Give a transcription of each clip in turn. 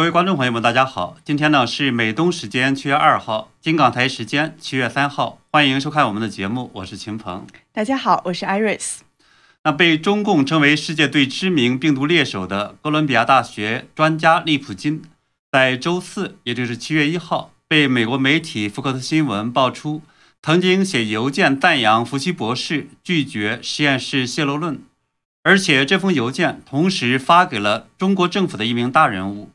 各位观众朋友们，大家好！今天呢是美东时间七月二号，金港台时间七月三号，欢迎收看我们的节目，我是秦鹏。大家好，我是 Iris。那被中共称为世界最知名病毒猎手的哥伦比亚大学专家利普金，在周四，也就是七月一号，被美国媒体福克斯新闻爆出，曾经写邮件赞扬福奇博士拒绝实验室泄露论，而且这封邮件同时发给了中国政府的一名大人物。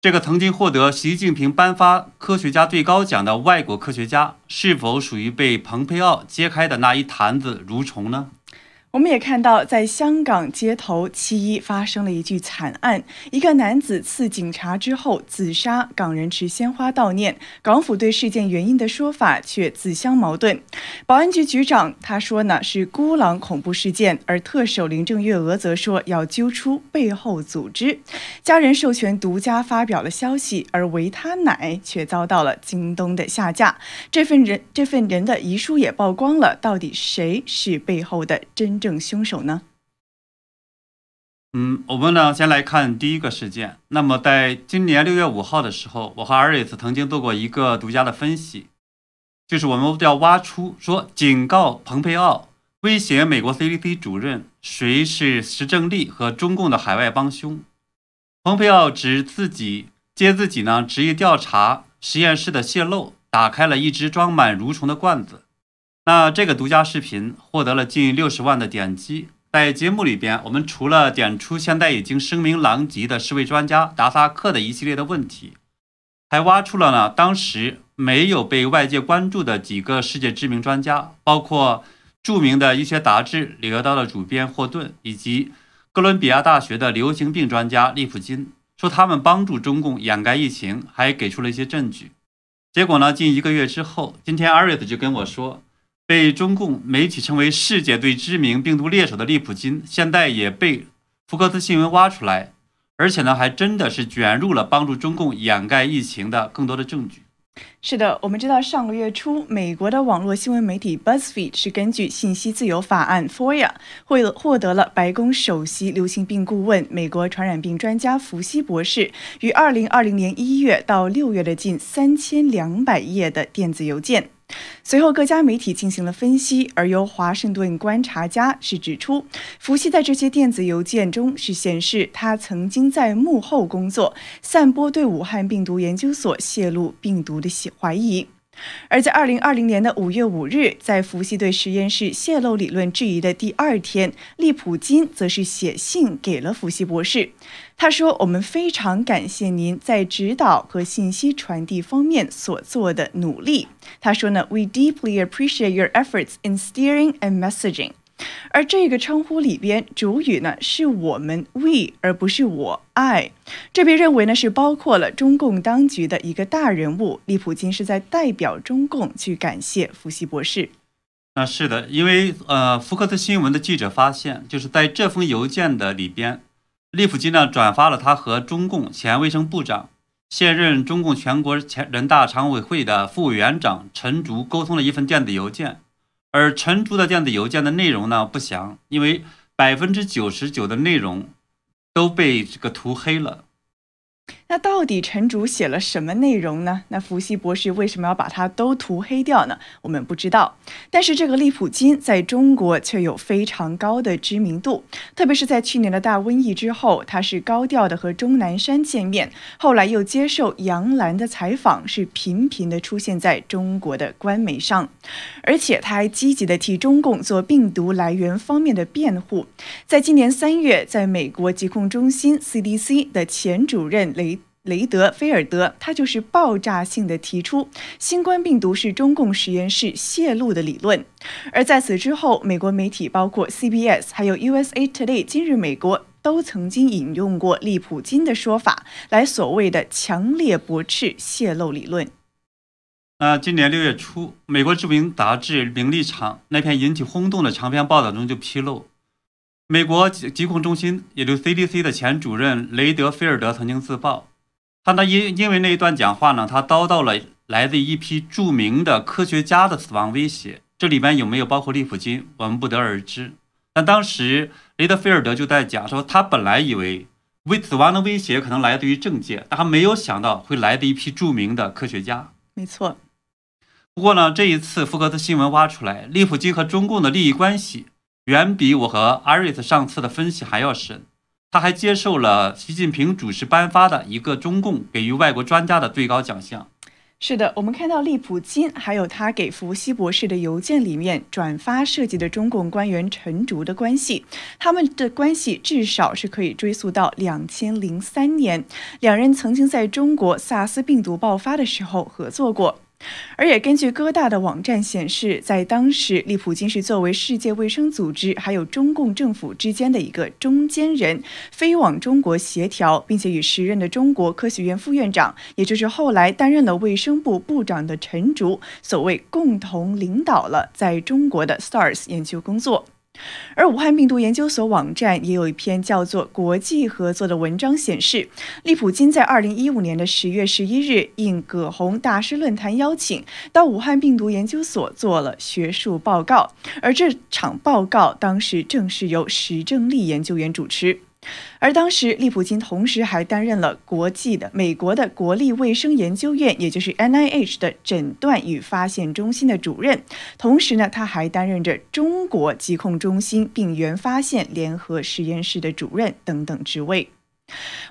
这个曾经获得习近平颁发科学家最高奖的外国科学家，是否属于被蓬佩奥揭开的那一坛子蠕虫呢？我们也看到，在香港街头，七一发生了一具惨案。一个男子刺警察之后自杀，港人持鲜花悼念。港府对事件原因的说法却自相矛盾。保安局局长他说呢是孤狼恐怖事件，而特首林郑月娥则说要揪出背后组织。家人授权独家发表了消息，而维他奶却遭到了京东的下架。这份人这份人的遗书也曝光了，到底谁是背后的真？正凶手呢？嗯，我们呢先来看第一个事件。那么，在今年六月五号的时候，我和阿瑞斯曾经做过一个独家的分析，就是我们要挖出说警告蓬佩奥，威胁美国 CDC 主任，谁是石正丽和中共的海外帮凶。蓬佩奥指自己接自己呢执意调查实验室的泄漏，打开了一只装满蠕虫的罐子。那这个独家视频获得了近六十万的点击。在节目里边，我们除了点出现在已经声名狼藉的世卫专家达萨克的一系列的问题，还挖出了呢当时没有被外界关注的几个世界知名专家，包括著名的医学杂志《柳叶刀》的主编霍顿，以及哥伦比亚大学的流行病专家利普金，说他们帮助中共掩盖疫情，还给出了一些证据。结果呢，近一个月之后，今天阿瑞斯就跟我说。被中共媒体称为世界最知名病毒猎手的利普金，现在也被福克斯新闻挖出来，而且呢，还真的是卷入了帮助中共掩盖疫情的更多的证据。是的，我们知道上个月初，美国的网络新闻媒体 BuzzFeed 是根据信息自由法案 FOIA 获获得了白宫首席流行病顾问、美国传染病专家福西博士于2020年1月到6月的近3200页的电子邮件。随后，各家媒体进行了分析，而由华盛顿观察家是指出，福西在这些电子邮件中是显示他曾经在幕后工作，散播对武汉病毒研究所泄露病毒的怀疑。而在二零二零年的五月五日，在伏羲对实验室泄露理论质疑的第二天，利普金则是写信给了伏羲博士。他说：“我们非常感谢您在指导和信息传递方面所做的努力。”他说呢：“We deeply appreciate your efforts in steering and messaging。”而这个称呼里边，主语呢是我们 we，而不是我 I。这被认为呢是包括了中共当局的一个大人物，利普金是在代表中共去感谢福西博士。那是的，因为呃，福克斯新闻的记者发现，就是在这封邮件的里边。利普金呢转发了他和中共前卫生部长、现任中共全国前人大常委会的副委员长陈竺沟通了一份电子邮件，而陈竹的电子邮件的内容呢不详，因为百分之九十九的内容都被这个涂黑了。那到底陈竹写了什么内容呢？那伏羲博士为什么要把它都涂黑掉呢？我们不知道。但是这个利普金在中国却有非常高的知名度，特别是在去年的大瘟疫之后，他是高调的和钟南山见面，后来又接受杨澜的采访，是频频的出现在中国的官媒上，而且他还积极的替中共做病毒来源方面的辩护。在今年三月，在美国疾控中心 CDC 的前主任雷。雷德菲尔德，他就是爆炸性的提出新冠病毒是中共实验室泄露的理论。而在此之后，美国媒体包括 CBS 还有 USA Today 今日美国都曾经引用过利普金的说法，来所谓的强烈驳斥泄露理论。那今年六月初，美国知名杂志《名利场》那篇引起轰动的长篇报道中就披露，美国疾疾控中心也就 CDC 的前主任雷德菲尔德曾经自曝。他呢，因因为那一段讲话呢，他遭到了来自一批著名的科学家的死亡威胁。这里边有没有包括利普金，我们不得而知。但当时雷德菲尔德就在讲说，他本来以为危死亡的威胁可能来自于政界，但他没有想到会来自一批著名的科学家。没错。不过呢，这一次福克斯新闻挖出来，利普金和中共的利益关系远比我和阿瑞斯上次的分析还要深。他还接受了习近平主持颁发的一个中共给予外国专家的最高奖项。是的，我们看到利普金还有他给伏羲博士的邮件里面转发涉及的中共官员陈竹的关系，他们的关系至少是可以追溯到两千零三年，两人曾经在中国萨斯病毒爆发的时候合作过。而也根据哥大的网站显示，在当时，利普金是作为世界卫生组织还有中共政府之间的一个中间人，飞往中国协调，并且与时任的中国科学院副院长，也就是后来担任了卫生部部长的陈竺，所谓共同领导了在中国的 SARS 研究工作。而武汉病毒研究所网站也有一篇叫做《国际合作》的文章，显示利普金在二零一五年的十月十一日应葛洪大师论坛邀请，到武汉病毒研究所做了学术报告，而这场报告当时正是由石正丽研究员主持。而当时，利普金同时还担任了国际的美国的国立卫生研究院，也就是 NIH 的诊断与发现中心的主任。同时呢，他还担任着中国疾控中心病原发现联合实验室的主任等等职位。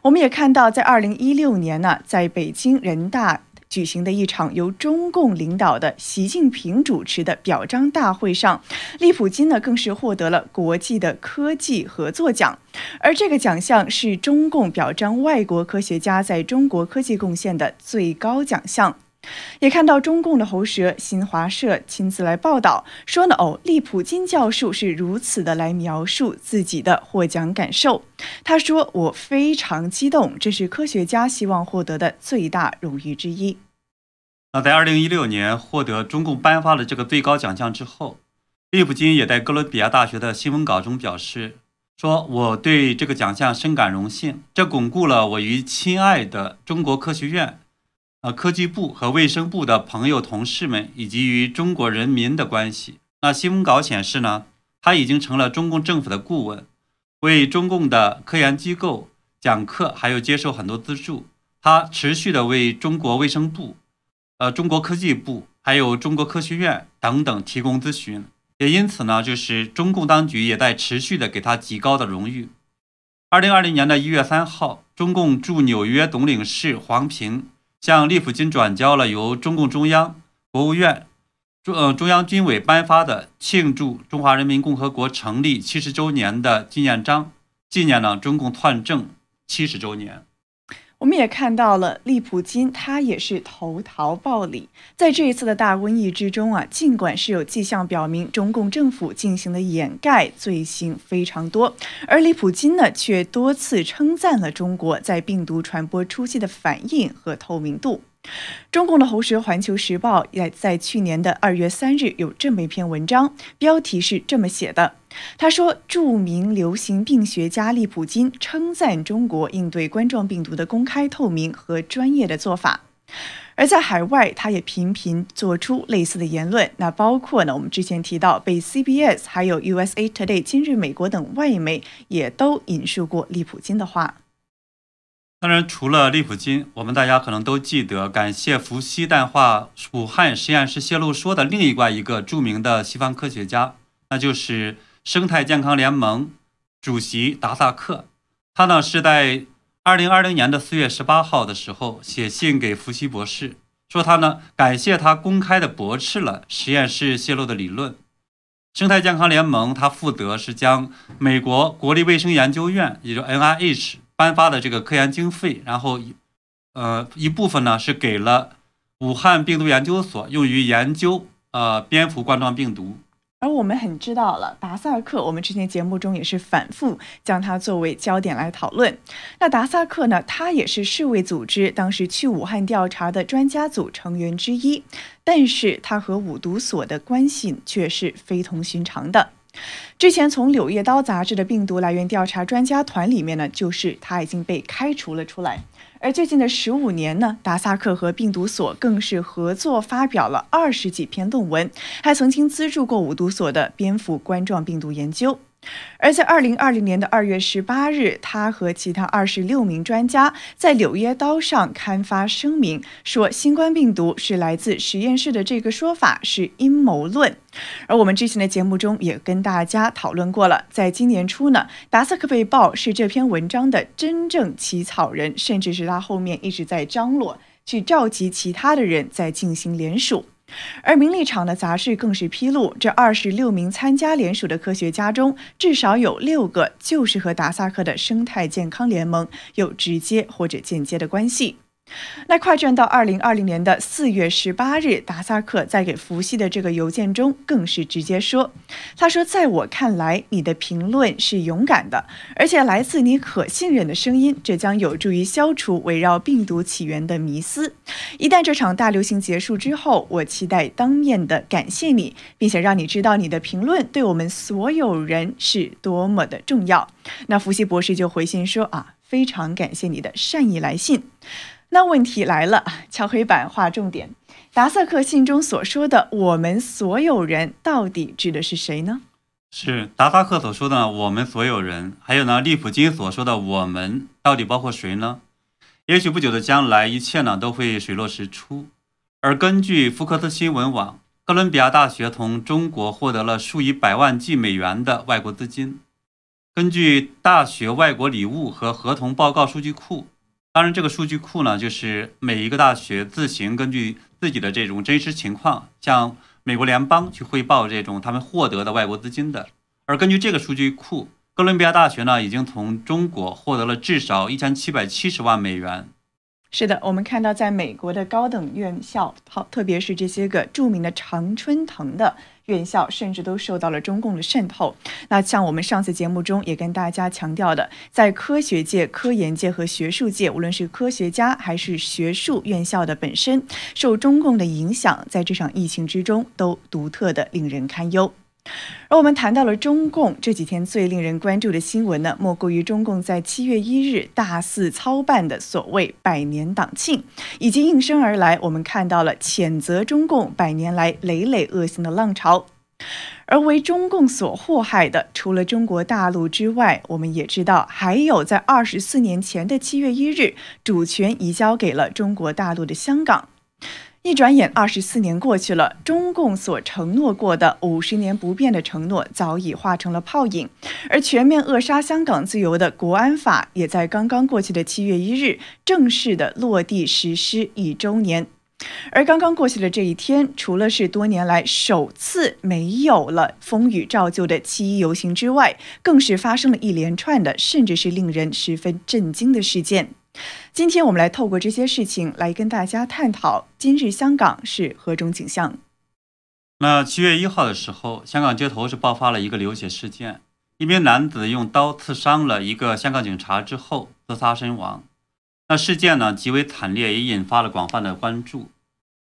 我们也看到，在二零一六年呢，在北京人大。举行的一场由中共领导的习近平主持的表彰大会上，利普金呢更是获得了国际的科技合作奖，而这个奖项是中共表彰外国科学家在中国科技贡献的最高奖项。也看到中共的喉舌，新华社亲自来报道说呢，哦，利普金教授是如此的来描述自己的获奖感受。他说：“我非常激动，这是科学家希望获得的最大荣誉之一。”那在二零一六年获得中共颁发的这个最高奖项之后，利普金也在哥伦比亚大学的新闻稿中表示说：“我对这个奖项深感荣幸，这巩固了我与亲爱的中国科学院。”呃，科技部和卫生部的朋友、同事们，以及与中国人民的关系。那新闻稿显示呢，他已经成了中共政府的顾问，为中共的科研机构讲课，还有接受很多资助。他持续的为中国卫生部、呃，中国科技部，还有中国科学院等等提供咨询。也因此呢，就是中共当局也在持续的给他极高的荣誉。二零二零年的一月三号，中共驻纽约总领事黄平。向利普金转交了由中共中央、国务院、中呃中央军委颁发的庆祝中华人民共和国成立七十周年的纪念章，纪念了中共篡政七十周年。我们也看到了利普金，他也是投桃报李。在这一次的大瘟疫之中啊，尽管是有迹象表明中共政府进行的掩盖罪行非常多，而利普金呢，却多次称赞了中国在病毒传播初期的反应和透明度。中共的喉舌《环球时报》也在去年的二月三日有这么一篇文章，标题是这么写的：“他说，著名流行病学家利普金称赞中国应对冠状病毒的公开、透明和专业的做法。”而在海外，他也频频做出类似的言论，那包括呢，我们之前提到被 CBS、还有 USA Today、今日美国等外媒也都引述过利普金的话。当然，除了利普金，我们大家可能都记得感谢伏羲淡化武汉实验室泄露说的另一挂一个著名的西方科学家，那就是生态健康联盟主席达萨克。他呢是在二零二零年的四月十八号的时候写信给伏羲博士，说他呢感谢他公开的驳斥了实验室泄露的理论。生态健康联盟他负责是将美国国立卫生研究院，也就 NIH。颁发的这个科研经费，然后一，呃，一部分呢是给了武汉病毒研究所，用于研究呃蝙蝠冠状病毒。而我们很知道了达萨克，我们之前节目中也是反复将它作为焦点来讨论。那达萨克呢，他也是世卫组织当时去武汉调查的专家组成员之一，但是他和五毒所的关系却是非同寻常的。之前从《柳叶刀》杂志的病毒来源调查专家团里面呢，就是他已经被开除了出来。而最近的十五年呢，达萨克和病毒所更是合作发表了二十几篇论文，还曾经资助过五毒所的蝙蝠冠状病毒研究。而在二零二零年的二月十八日，他和其他二十六名专家在《柳叶刀》上刊发声明，说新冠病毒是来自实验室的这个说法是阴谋论。而我们之前的节目中也跟大家讨论过了，在今年初呢，达斯克被曝是这篇文章的真正起草人，甚至是他后面一直在张罗去召集其他的人在进行联署。而名利场的杂志更是披露，这二十六名参加联署的科学家中，至少有六个就是和达萨克的生态健康联盟有直接或者间接的关系。那快转到二零二零年的四月十八日，达萨克在给伏羲的这个邮件中，更是直接说：“他说，在我看来，你的评论是勇敢的，而且来自你可信任的声音，这将有助于消除围绕病毒起源的迷思。一旦这场大流行结束之后，我期待当面的感谢你，并且让你知道你的评论对我们所有人是多么的重要。”那伏羲博士就回信说：“啊，非常感谢你的善意来信。”那问题来了，敲黑板画重点。达萨克信中所说的“我们所有人”到底指的是谁呢？是达萨克所说的“我们所有人”，还有呢，利普金所说的“我们”到底包括谁呢？也许不久的将来，一切呢都会水落石出。而根据福克斯新闻网，哥伦比亚大学从中国获得了数以百万计美元的外国资金。根据大学外国礼物和合同报告数据库。当然，这个数据库呢，就是每一个大学自行根据自己的这种真实情况，向美国联邦去汇报这种他们获得的外国资金的。而根据这个数据库，哥伦比亚大学呢，已经从中国获得了至少一千七百七十万美元。是的，我们看到在美国的高等院校，好，特别是这些个著名的常春藤的。院校甚至都受到了中共的渗透。那像我们上次节目中也跟大家强调的，在科学界、科研界和学术界，无论是科学家还是学术院校的本身，受中共的影响，在这场疫情之中都独特的令人堪忧。而我们谈到了中共这几天最令人关注的新闻呢，莫过于中共在七月一日大肆操办的所谓百年党庆，以及应声而来，我们看到了谴责中共百年来累累恶行的浪潮。而为中共所祸害的，除了中国大陆之外，我们也知道还有在二十四年前的七月一日，主权移交给了中国大陆的香港。一转眼，二十四年过去了，中共所承诺过的五十年不变的承诺早已化成了泡影，而全面扼杀香港自由的国安法也在刚刚过去的七月一日正式的落地实施一周年。而刚刚过去的这一天，除了是多年来首次没有了风雨照旧的七一游行之外，更是发生了一连串的，甚至是令人十分震惊的事件。今天我们来透过这些事情来跟大家探讨今日香港是何种景象。那七月一号的时候，香港街头是爆发了一个流血事件，一名男子用刀刺伤了一个香港警察之后自杀身亡。那事件呢极为惨烈，也引发了广泛的关注。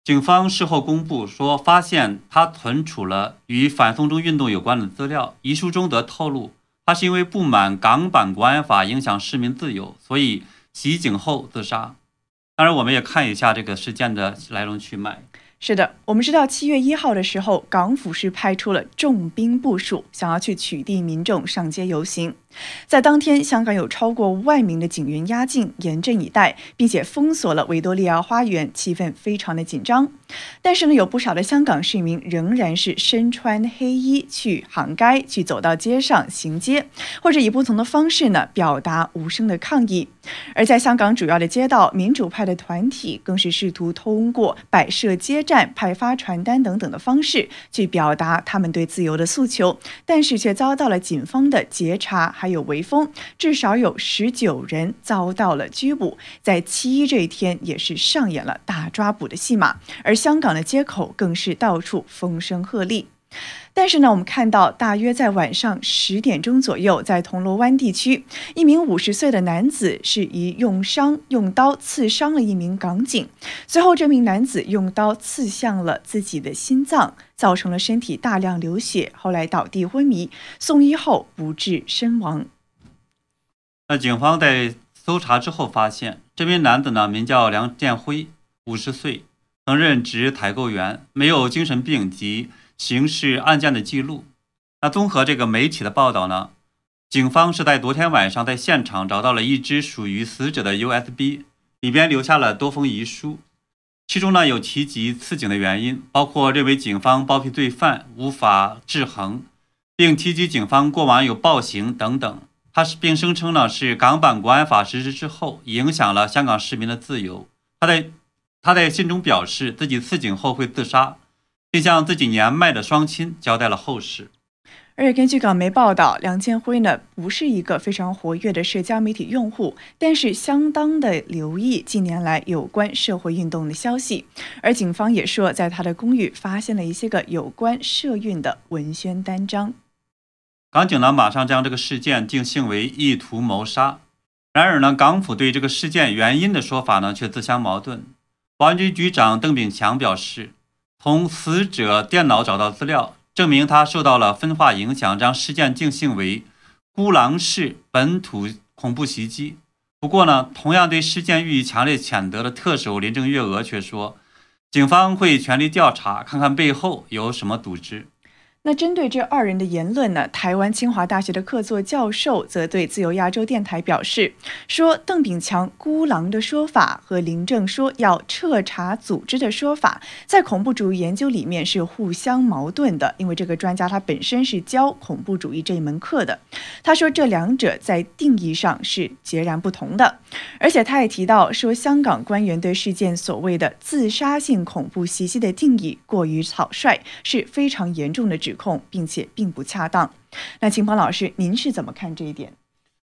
警方事后公布说，发现他存储了与反送中运动有关的资料。遗书中则透露，他是因为不满港版国安法影响市民自由，所以。袭警后自杀，当然，我们也看一下这个事件的来龙去脉。是的，我们知道七月一号的时候，港府是派出了重兵部署，想要去取缔民众上街游行。在当天，香港有超过万名的警员压境，严阵以待，并且封锁了维多利亚花园，气氛非常的紧张。但是呢，有不少的香港市民仍然是身穿黑衣去行街，去走到街上行街，或者以不同的方式呢表达无声的抗议。而在香港主要的街道，民主派的团体更是试图通过摆设街站、派发传单等等的方式去表达他们对自由的诉求，但是却遭到了警方的截查。还还有围封，至少有十九人遭到了拘捕。在七一这一天，也是上演了大抓捕的戏码，而香港的街口更是到处风声鹤唳。但是呢，我们看到，大约在晚上十点钟左右，在铜锣湾地区，一名五十岁的男子是以用伤用刀刺伤了一名港警，随后这名男子用刀刺向了自己的心脏。造成了身体大量流血，后来倒地昏迷，送医后不治身亡。那警方在搜查之后发现，这名男子呢名叫梁建辉，五十岁，曾任职采购员，没有精神病及刑事案件的记录。那综合这个媒体的报道呢，警方是在昨天晚上在现场找到了一只属于死者的 USB，里边留下了多封遗书，其中呢有提及刺警的原因，包括认为警方包庇罪犯无法制衡，并提及警方过往有暴行等等。他是并声称呢是港版国安法实施之后影响了香港市民的自由。他在他在信中表示自己刺警后会自杀，并向自己年迈的双亲交代了后事。而且根据港媒报道，梁建辉呢不是一个非常活跃的社交媒体用户，但是相当的留意近年来有关社会运动的消息。而警方也说，在他的公寓发现了一些个有关社运的文宣单张。港警呢，马上将这个事件定性为意图谋杀。然而呢，港府对这个事件原因的说法呢，却自相矛盾。保安局局长邓炳强表示，从死者电脑找到资料，证明他受到了分化影响，将事件定性为孤狼式本土恐怖袭击。不过呢，同样对事件予以强烈谴责的特首林郑月娥却说，警方会全力调查，看看背后有什么组织。那针对这二人的言论呢？台湾清华大学的客座教授则对自由亚洲电台表示，说邓炳强孤狼的说法和林正说要彻查组织的说法，在恐怖主义研究里面是互相矛盾的。因为这个专家他本身是教恐怖主义这一门课的，他说这两者在定义上是截然不同的。而且他也提到说，香港官员对事件所谓的自杀性恐怖袭击的定义过于草率，是非常严重的指。控，并且并不恰当。那秦鹏老师，您是怎么看这一点？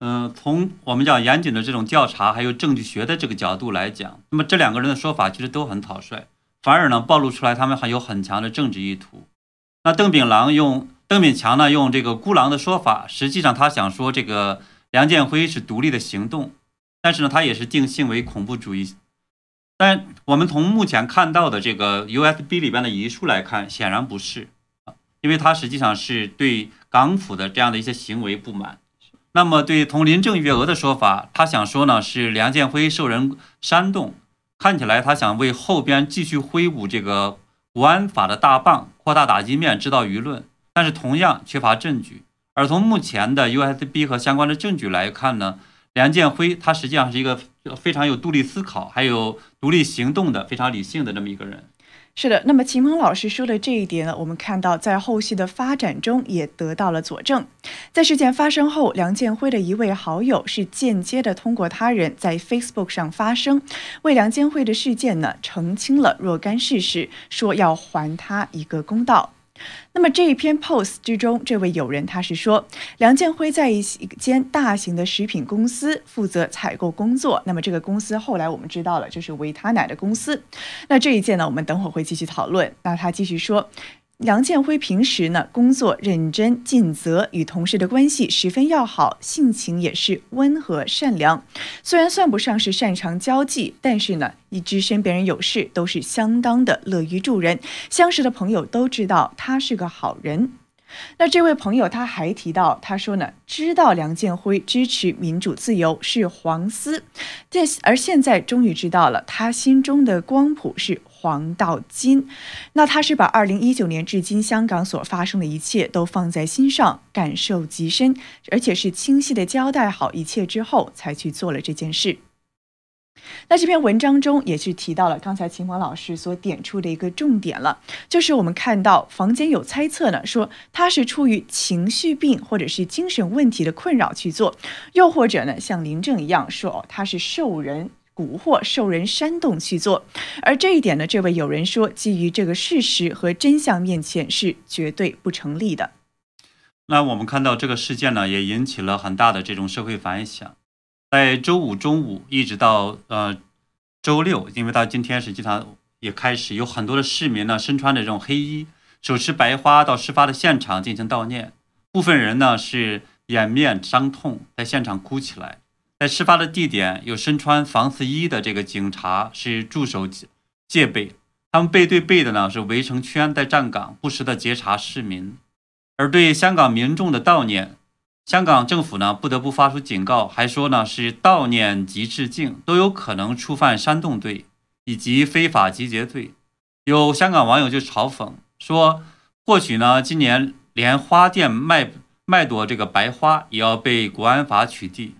嗯，从我们讲严谨的这种调查，还有证据学的这个角度来讲，那么这两个人的说法其实都很草率，反而呢暴露出来他们还有很强的政治意图。那邓炳郎用邓炳强呢用这个孤狼的说法，实际上他想说这个梁建辉是独立的行动，但是呢他也是定性为恐怖主义。但我们从目前看到的这个 USB 里边的遗书来看，显然不是。因为他实际上是对港府的这样的一些行为不满，那么对从林郑月娥的说法，他想说呢是梁建辉受人煽动，看起来他想为后边继续挥舞这个国安法的大棒，扩大打击面，制造舆论，但是同样缺乏证据。而从目前的 USB 和相关的证据来看呢，梁建辉他实际上是一个非常有独立思考，还有独立行动的非常理性的这么一个人。是的，那么秦鹏老师说的这一点呢，我们看到在后续的发展中也得到了佐证。在事件发生后，梁建辉的一位好友是间接的通过他人在 Facebook 上发声，为梁建辉的事件呢澄清了若干事实，说要还他一个公道。那么这一篇 post 之中，这位友人他是说，梁建辉在一间大型的食品公司负责采购工作。那么这个公司后来我们知道了，就是维他奶的公司。那这一件呢，我们等会儿会继续讨论。那他继续说。梁建辉平时呢工作认真尽责，与同事的关系十分要好，性情也是温和善良。虽然算不上是擅长交际，但是呢，一知身边人有事都是相当的乐于助人。相识的朋友都知道他是个好人。那这位朋友他还提到，他说呢，知道梁建辉支持民主自由是黄丝，但而现在终于知道了，他心中的光谱是黄道金。那他是把二零一九年至今香港所发生的一切都放在心上，感受极深，而且是清晰的交代好一切之后，才去做了这件事。那这篇文章中也是提到了刚才秦鹏老师所点出的一个重点了，就是我们看到房间有猜测呢，说他是出于情绪病或者是精神问题的困扰去做，又或者呢像林正一样说他是受人蛊惑、受人煽动去做，而这一点呢，这位有人说基于这个事实和真相面前是绝对不成立的。那我们看到这个事件呢，也引起了很大的这种社会反响。在周五中午一直到呃周六，因为到今天实际上也开始有很多的市民呢，身穿着这种黑衣，手持白花到事发的现场进行悼念。部分人呢是掩面伤痛，在现场哭起来。在事发的地点，有身穿防刺衣的这个警察是驻守戒备，他们背对背的呢是围成圈在站岗，不时的截查市民。而对香港民众的悼念。香港政府呢不得不发出警告，还说呢是悼念及致敬都有可能触犯煽动罪以及非法集结罪。有香港网友就嘲讽说，或许呢今年连花店卖卖朵这个白花也要被国安法取缔。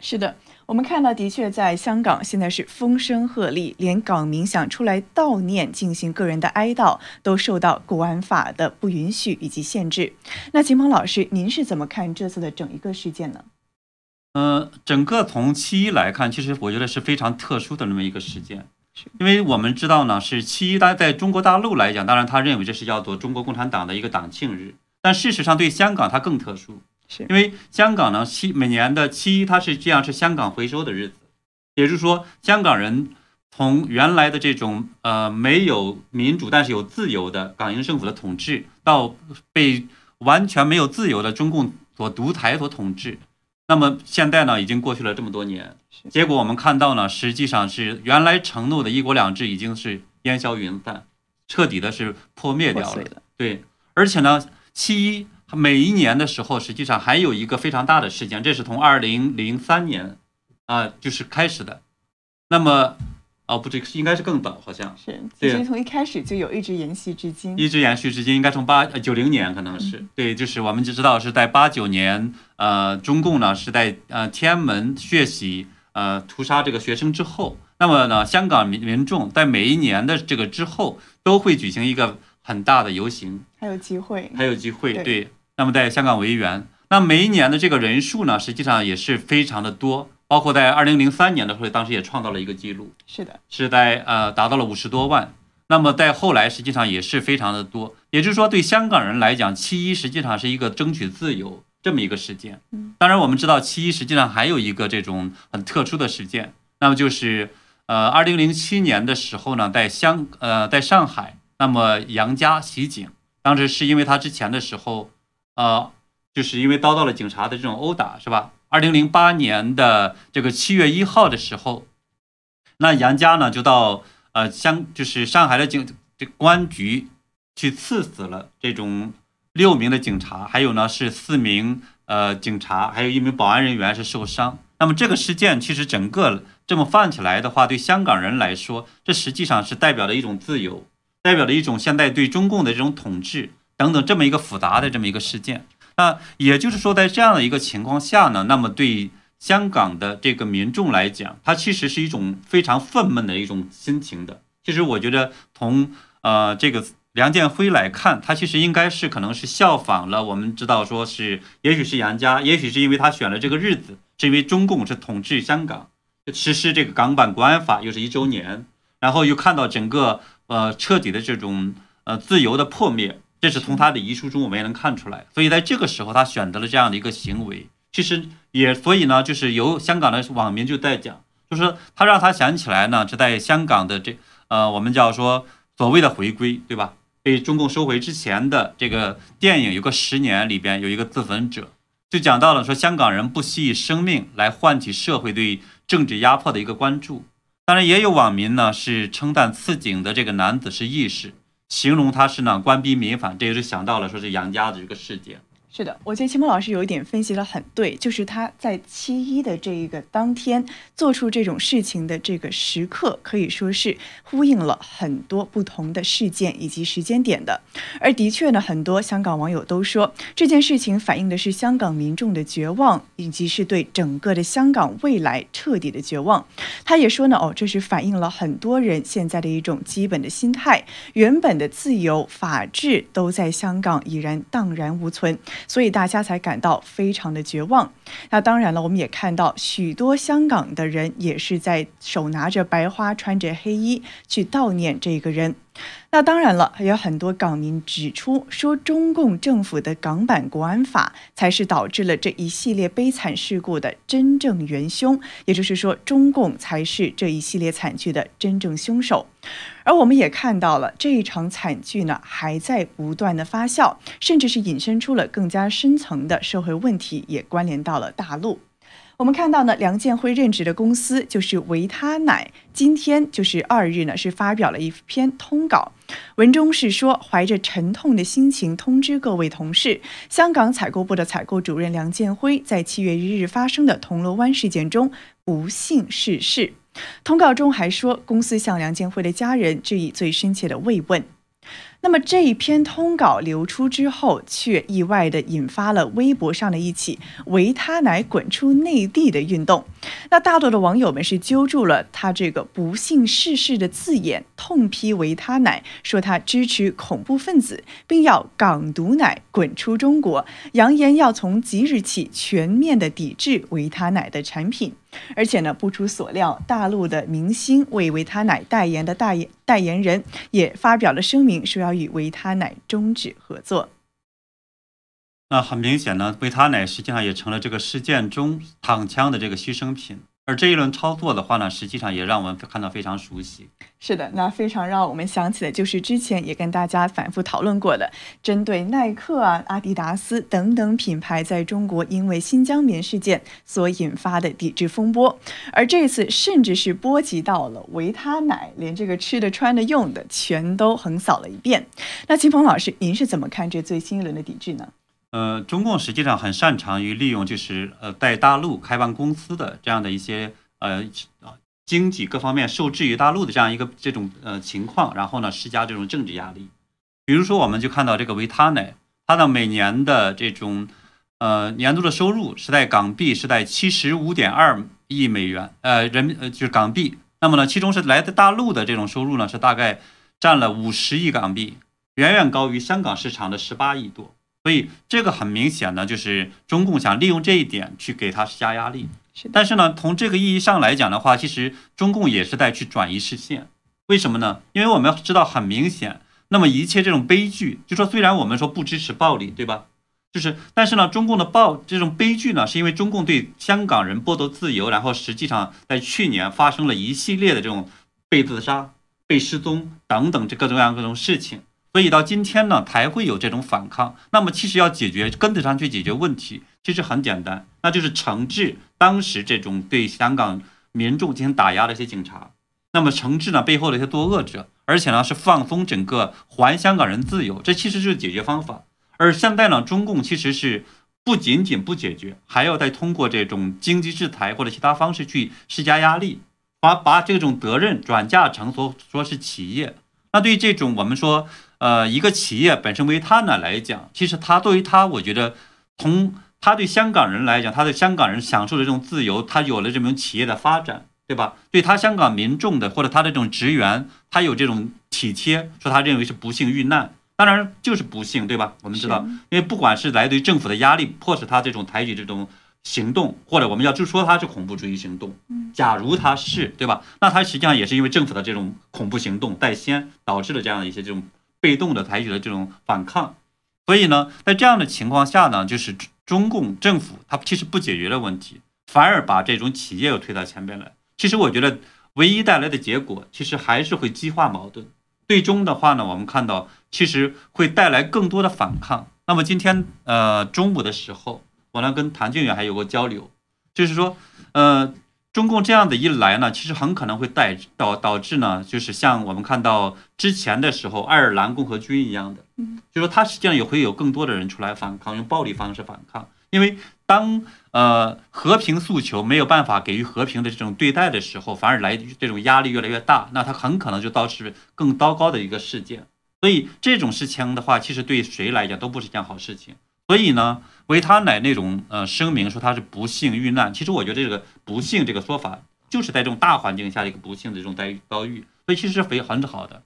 是的。我们看到，的确，在香港现在是风声鹤唳，连港民想出来悼念、进行个人的哀悼，都受到国安法的不允许以及限制。那秦鹏老师，您是怎么看这次的整一个事件呢？呃，整个从七一来看，其实我觉得是非常特殊的那么一个事件，因为我们知道呢，是七一，大在中国大陆来讲，当然他认为这是叫做中国共产党的一个党庆日，但事实上对香港它更特殊。因为香港呢，七每年的七一，它是这样，是香港回收的日子，也就是说，香港人从原来的这种呃没有民主但是有自由的港英政府的统治，到被完全没有自由的中共所独裁所统治，那么现在呢，已经过去了这么多年，结果我们看到呢，实际上是原来承诺的一国两制已经是烟消云散，彻底的是破灭掉了。对，而且呢，七一。每一年的时候，实际上还有一个非常大的事件，这是从二零零三年啊，就是开始的。那么，哦，不对，应该是更早，好像是。其实从一开始就有，一直延续至今。一直延续至今，应该从八九零年可能是对，就是我们就知道是在八九年，呃，中共呢是在呃天安门血洗呃屠杀这个学生之后，那么呢，香港民民众在每一年的这个之后都会举行一个很大的游行，还有机会，还有机会，对。那么在香港维园，那每一年的这个人数呢，实际上也是非常的多，包括在二零零三年的时候，当时也创造了一个记录，是的，是在呃达到了五十多万。那么在后来，实际上也是非常的多，也就是说，对香港人来讲，七一实际上是一个争取自由这么一个事件。当然我们知道七一实际上还有一个这种很特殊的事件，那么就是呃二零零七年的时候呢，在香呃在上海，那么杨家袭警，当时是因为他之前的时候。呃，就是因为遭到了警察的这种殴打，是吧？二零零八年的这个七月一号的时候，那杨家呢就到呃香，就是上海的警这公安局去刺死了这种六名的警察，还有呢是四名呃警察，还有一名保安人员是受伤。那么这个事件其实整个这么放起来的话，对香港人来说，这实际上是代表了一种自由，代表了一种现在对中共的这种统治。等等，这么一个复杂的这么一个事件，那也就是说，在这样的一个情况下呢，那么对香港的这个民众来讲，它其实是一种非常愤懑的一种心情的。其实我觉得，从呃这个梁建辉来看，他其实应该是可能是效仿了。我们知道，说是也许是杨家，也许是因为他选了这个日子，是因为中共是统治香港，实施这个港版国安法又是一周年，然后又看到整个呃彻底的这种呃自由的破灭。这是从他的遗书中我们也能看出来，所以在这个时候他选择了这样的一个行为，其实也所以呢，就是由香港的网民就在讲，就是他让他想起来呢，是在香港的这呃，我们叫说所谓的回归，对吧？被中共收回之前的这个电影有个十年里边有一个自焚者，就讲到了说香港人不惜以生命来唤起社会对政治压迫的一个关注。当然也有网民呢是称赞刺警的这个男子是义士。形容他是呢官逼民反，这也是想到了说是杨家的这个事件。是的，我觉得秦鹏老师有一点分析的很对，就是他在七一的这一个当天做出这种事情的这个时刻，可以说是呼应了很多不同的事件以及时间点的。而的确呢，很多香港网友都说这件事情反映的是香港民众的绝望，以及是对整个的香港未来彻底的绝望。他也说呢，哦，这是反映了很多人现在的一种基本的心态，原本的自由法治都在香港已然荡然无存。所以大家才感到非常的绝望。那当然了，我们也看到许多香港的人也是在手拿着白花，穿着黑衣去悼念这个人。那当然了，还有很多港民指出说，中共政府的港版国安法才是导致了这一系列悲惨事故的真正元凶，也就是说，中共才是这一系列惨剧的真正凶手。而我们也看到了这一场惨剧呢，还在不断的发酵，甚至是引申出了更加深层的社会问题，也关联到了大陆。我们看到呢，梁建辉任职的公司就是维他奶，今天就是二日呢，是发表了一篇通稿，文中是说，怀着沉痛的心情通知各位同事，香港采购部的采购主任梁建辉在七月一日发生的铜锣湾事件中不幸逝世。通告中还说，公司向梁建辉的家人致以最深切的慰问。那么这一篇通稿流出之后，却意外的引发了微博上的一起“维他奶滚出内地”的运动。那大多的网友们是揪住了他这个不幸逝世的字眼，痛批维他奶，说他支持恐怖分子，并要港毒奶滚出中国，扬言要从即日起全面的抵制维他奶的产品。而且呢，不出所料，大陆的明星为维他奶代言的代言代言人也发表了声明，说要与维他奶终止合作。那很明显呢，维他奶实际上也成了这个事件中躺枪的这个牺牲品。而这一轮操作的话呢，实际上也让我们看到非常熟悉。是的，那非常让我们想起的就是之前也跟大家反复讨论过的，针对耐克啊、阿迪达斯等等品牌在中国因为新疆棉事件所引发的抵制风波。而这次甚至是波及到了维他奶，连这个吃的、穿的、用的全都横扫了一遍。那秦鹏老师，您是怎么看这最新一轮的抵制呢？呃，中共实际上很擅长于利用，就是呃，在大陆开办公司的这样的一些呃经济各方面受制于大陆的这样一个这种呃情况，然后呢施加这种政治压力。比如说，我们就看到这个维他奶，它的每年的这种呃年度的收入是在港币是在七十五点二亿美元，呃人民呃就是港币。那么呢，其中是来自大陆的这种收入呢，是大概占了五十亿港币，远远高于香港市场的十八亿多。所以这个很明显呢，就是中共想利用这一点去给他施加压力。但是呢，从这个意义上来讲的话，其实中共也是在去转移视线。为什么呢？因为我们知道很明显，那么一切这种悲剧，就说虽然我们说不支持暴力，对吧？就是，但是呢，中共的暴这种悲剧呢，是因为中共对香港人剥夺自由，然后实际上在去年发生了一系列的这种被自杀、被失踪等等这各种各样各种事情。所以到今天呢，才会有这种反抗。那么其实要解决根子上去解决问题，其实很简单，那就是惩治当时这种对香港民众进行打压的一些警察。那么惩治呢背后的一些作恶者，而且呢是放松整个还香港人自由，这其实就是解决方法。而现在呢，中共其实是不仅仅不解决，还要再通过这种经济制裁或者其他方式去施加压力，把把这种责任转嫁成说说是企业。那对于这种我们说。呃，一个企业本身为他呢来讲，其实他作为他，我觉得从他对香港人来讲，他对香港人享受的这种自由，他有了这种企业的发展，对吧？对他香港民众的或者他的这种职员，他有这种体贴，说他认为是不幸遇难，当然就是不幸，对吧？我们知道，因为不管是来自于政府的压力，迫使他这种采取这种行动，或者我们要就说他是恐怖主义行动，假如他是，对吧？那他实际上也是因为政府的这种恐怖行动在先，导致了这样的一些这种。被动的采取了这种反抗，所以呢，在这样的情况下呢，就是中共政府它其实不解决了问题，反而把这种企业又推到前边来。其实我觉得，唯一带来的结果，其实还是会激化矛盾。最终的话呢，我们看到其实会带来更多的反抗。那么今天呃中午的时候，我呢跟谭俊远还有过交流，就是说呃。中共这样的一来呢，其实很可能会带导导致呢，就是像我们看到之前的时候，爱尔兰共和军一样的，嗯，就说他实际上也会有更多的人出来反抗，用暴力方式反抗。因为当呃和平诉求没有办法给予和平的这种对待的时候，反而来这种压力越来越大，那他很可能就导致更糟糕的一个事件。所以这种事情的话，其实对谁来讲都不是一件好事情。所以呢，维他奶那种呃声明说他是不幸遇难，其实我觉得这个不幸这个说法，就是在这种大环境下的一个不幸的这种待遇遭遇，所以其实是非很好的。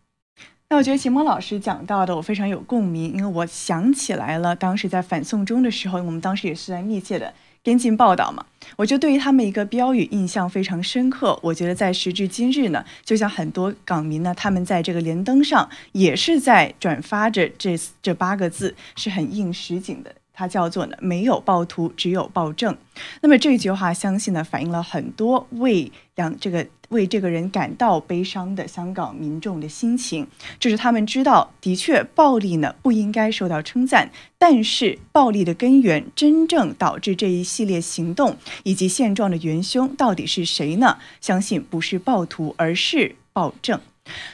那我觉得秦蒙老师讲到的我非常有共鸣，因为我想起来了，当时在反送中的时候，我们当时也是在密切的边境报道嘛，我就对于他们一个标语印象非常深刻。我觉得在时至今日呢，就像很多港民呢，他们在这个连登上也是在转发着这这八个字，是很应实景的。它叫做呢，没有暴徒，只有暴政。那么这句话，相信呢，反映了很多为两这个为这个人感到悲伤的香港民众的心情。就是他们知道，的确，暴力呢不应该受到称赞，但是暴力的根源，真正导致这一系列行动以及现状的元凶到底是谁呢？相信不是暴徒，而是暴政。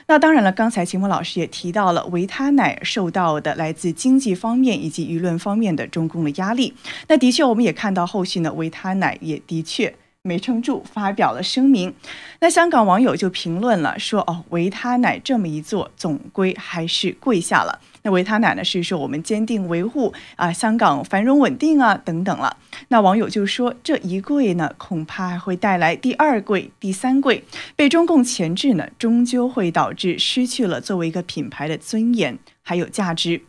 那当然了，刚才秦墨老师也提到了维他奶受到的来自经济方面以及舆论方面的中共的压力。那的确，我们也看到后续呢，维他奶也的确没撑住，发表了声明。那香港网友就评论了，说：“哦，维他奶这么一做，总归还是跪下了。”那维他奶呢是说我们坚定维护啊香港繁荣稳定啊等等了。那网友就说：“这一跪呢，恐怕还会带来第二跪、第三跪，被中共钳制呢，终究会导致失去了作为一个品牌的尊严还有价值。”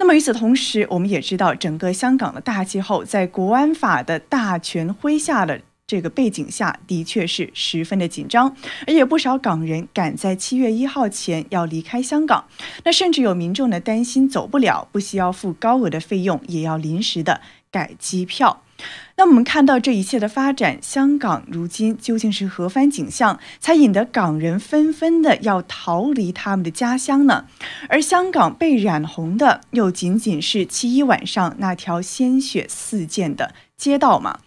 那么与此同时，我们也知道，整个香港的大气候在国安法的大权麾下的这个背景下，的确是十分的紧张，而且不少港人赶在七月一号前要离开香港。那甚至有民众呢担心走不了，不需要付高额的费用，也要临时的改机票。那我们看到这一切的发展，香港如今究竟是何番景象，才引得港人纷纷的要逃离他们的家乡呢？而香港被染红的，又仅仅是七一晚上那条鲜血四溅的街道吗？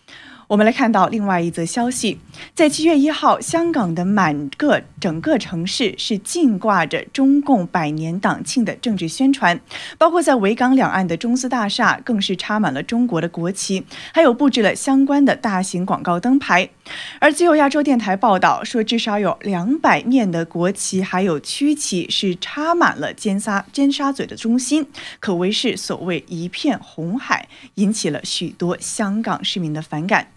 我们来看到另外一则消息，在七月一号，香港的满个整个城市是尽挂着中共百年党庆的政治宣传，包括在维港两岸的中资大厦更是插满了中国的国旗，还有布置了相关的大型广告灯牌。而自由亚洲电台报道说，至少有两百面的国旗还有区旗是插满了尖沙尖沙咀的中心，可谓是所谓一片红海，引起了许多香港市民的反感。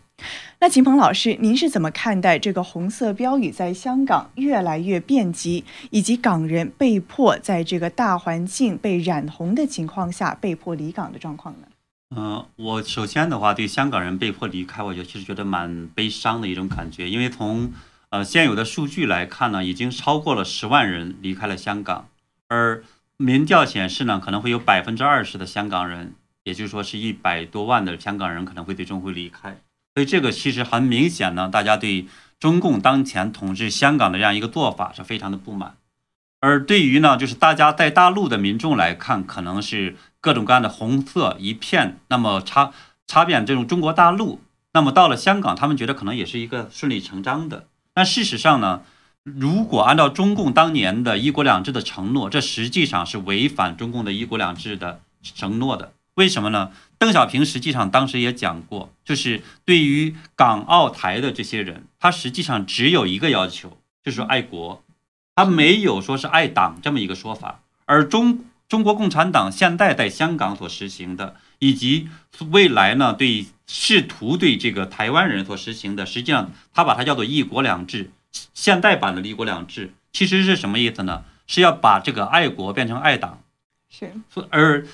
那秦鹏老师，您是怎么看待这个红色标语在香港越来越遍及，以及港人被迫在这个大环境被染红的情况下被迫离港的状况呢？嗯，我首先的话，对香港人被迫离开，我就其实觉得蛮悲伤的一种感觉，因为从呃现有的数据来看呢，已经超过了十万人离开了香港，而民调显示呢，可能会有百分之二十的香港人，也就是说是一百多万的香港人可能会最终会离开。所以这个其实很明显呢，大家对中共当前统治香港的这样一个做法是非常的不满。而对于呢，就是大家在大陆的民众来看，可能是各种各样的红色一片，那么插插遍这种中国大陆。那么到了香港，他们觉得可能也是一个顺理成章的。但事实上呢，如果按照中共当年的一国两制的承诺，这实际上是违反中共的一国两制的承诺的。为什么呢？邓小平实际上当时也讲过，就是对于港澳台的这些人，他实际上只有一个要求，就是爱国，他没有说是爱党这么一个说法。而中中国共产党现在在香港所实行的，以及未来呢对试图对这个台湾人所实行的，实际上他把它叫做一国两制，现代版的一国两制，其实是什么意思呢？是要把这个爱国变成爱党，是，而。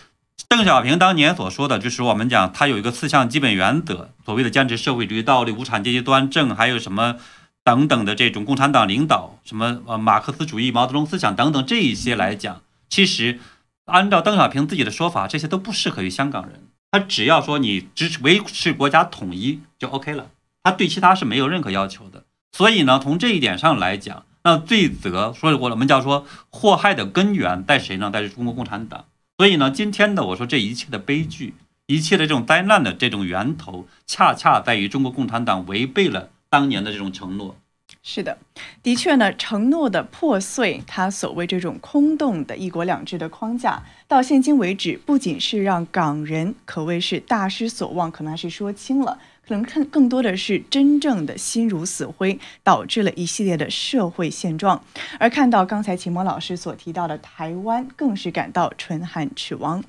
邓小平当年所说的就是我们讲，他有一个四项基本原则，所谓的坚持社会主义道理、无产阶级端正，还有什么等等的这种共产党领导，什么呃马克思主义、毛泽东思想等等这一些来讲，其实按照邓小平自己的说法，这些都不适合于香港人。他只要说你支持维持国家统一就 OK 了，他对其他是没有任何要求的。所以呢，从这一点上来讲，那罪责，所以我们叫说祸害的根源在谁呢？在中国共产党。所以呢，今天的我说这一切的悲剧，一切的这种灾难的这种源头，恰恰在于中国共产党违背了当年的这种承诺。是的，的确呢，承诺的破碎，它所谓这种空洞的一国两制的框架，到现今为止，不仅是让港人可谓是大失所望，可能还是说轻了。可能看更多的是真正的心如死灰，导致了一系列的社会现状。而看到刚才秦墨老师所提到的台湾，更是感到唇寒齿亡。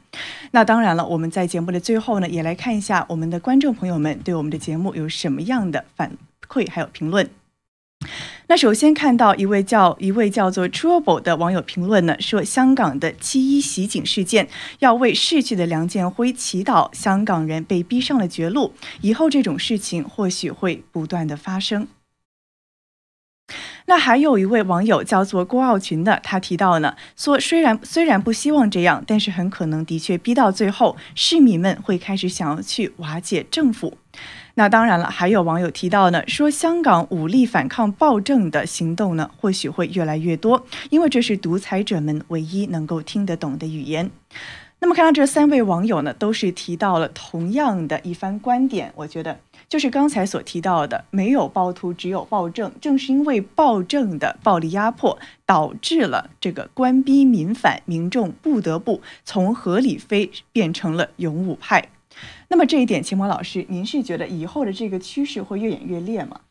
那当然了，我们在节目的最后呢，也来看一下我们的观众朋友们对我们的节目有什么样的反馈还有评论。那首先看到一位叫一位叫做 Trouble 的网友评论呢，说香港的七一袭警事件要为逝去的梁建辉祈祷，香港人被逼上了绝路，以后这种事情或许会不断的发生。那还有一位网友叫做郭傲群的，他提到呢，说虽然虽然不希望这样，但是很可能的确逼到最后，市民们会开始想要去瓦解政府。那当然了，还有网友提到呢，说香港武力反抗暴政的行动呢，或许会越来越多，因为这是独裁者们唯一能够听得懂的语言。那么看到这三位网友呢，都是提到了同样的一番观点，我觉得就是刚才所提到的，没有暴徒，只有暴政。正是因为暴政的暴力压迫，导致了这个官逼民反，民众不得不从合理非变成了勇武派。那么这一点，秦魔老师，您是觉得以后的这个趋势会越演越烈吗？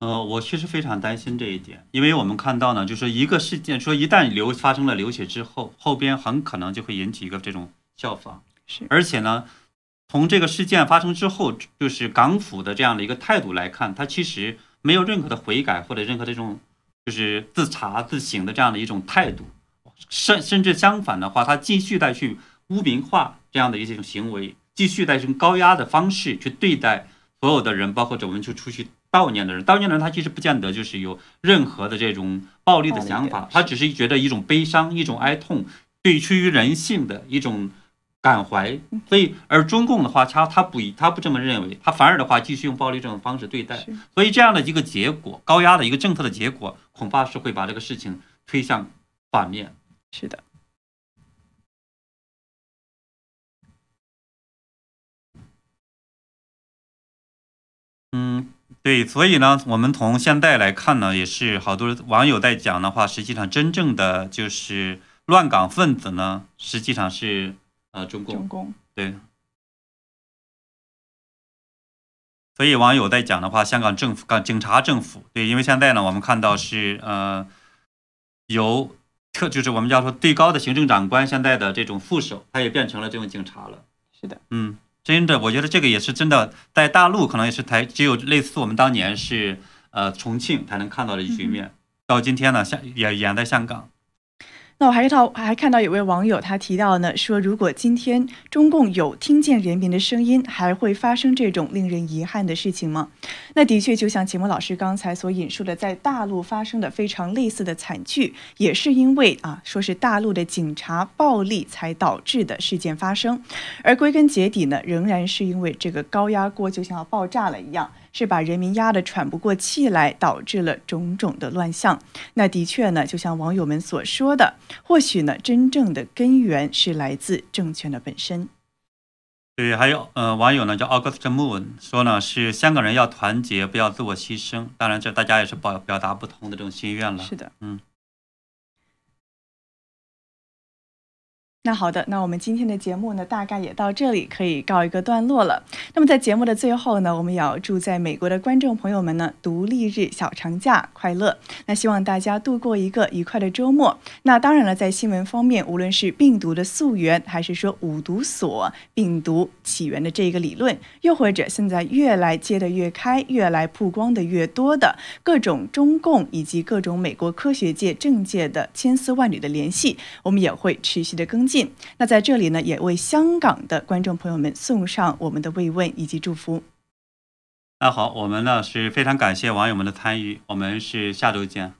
呃，我确实非常担心这一点，因为我们看到呢，就是一个事件，说一旦流发生了流血之后，后边很可能就会引起一个这种效仿。是，而且呢，从这个事件发生之后，就是港府的这样的一个态度来看，它其实没有任何的悔改或者任何这种就是自查自省的这样的一种态度，甚甚至相反的话，它继续再去污名化这样的一种行为，继续在用高压的方式去对待所有的人，包括我们去出去。悼念的人，悼念的人，他其实不见得就是有任何的这种暴力的想法，他只是觉得一种悲伤、一种哀痛，对出于人性的一种感怀。所以，而中共的话，他他不以他不这么认为，他反而的话继续用暴力这种方式对待。所以，这样的一个结果，高压的一个政策的结果，恐怕是会把这个事情推向反面。是的。嗯。对，所以呢，我们从现在来看呢，也是好多网友在讲的话，实际上真正的就是乱港分子呢，实际上是呃中共。中共对。所以网友在讲的话，香港政府、港警察政府，对，因为现在呢，我们看到是呃由特就是我们叫做最高的行政长官现在的这种副手，他也变成了这种警察了。是的，嗯。真的，我觉得这个也是真的，在大陆可能也是台只有类似我们当年是呃重庆才能看到的局面，到今天呢，香也演在香港。那我还到还看到有位网友他提到呢，说如果今天中共有听见人民的声音，还会发生这种令人遗憾的事情吗？那的确，就像节目老师刚才所引述的，在大陆发生的非常类似的惨剧，也是因为啊，说是大陆的警察暴力才导致的事件发生，而归根结底呢，仍然是因为这个高压锅就像要爆炸了一样。是把人民压得喘不过气来，导致了种种的乱象。那的确呢，就像网友们所说的，或许呢，真正的根源是来自政权的本身。对，还有呃，网友呢叫 August Moon 说呢，是香港人要团结，不要自我牺牲。当然，这大家也是表表达不同的这种心愿了。是的，嗯。那好的，那我们今天的节目呢，大概也到这里可以告一个段落了。那么在节目的最后呢，我们也要祝在美国的观众朋友们呢，独立日小长假快乐。那希望大家度过一个愉快的周末。那当然了，在新闻方面，无论是病毒的溯源，还是说五毒所病毒起源的这个理论，又或者现在越来揭得越开、越来曝光的越多的各种中共以及各种美国科学界、政界的千丝万缕的联系，我们也会持续的跟那在这里呢，也为香港的观众朋友们送上我们的慰问以及祝福。那好，我们呢是非常感谢网友们的参与，我们是下周见。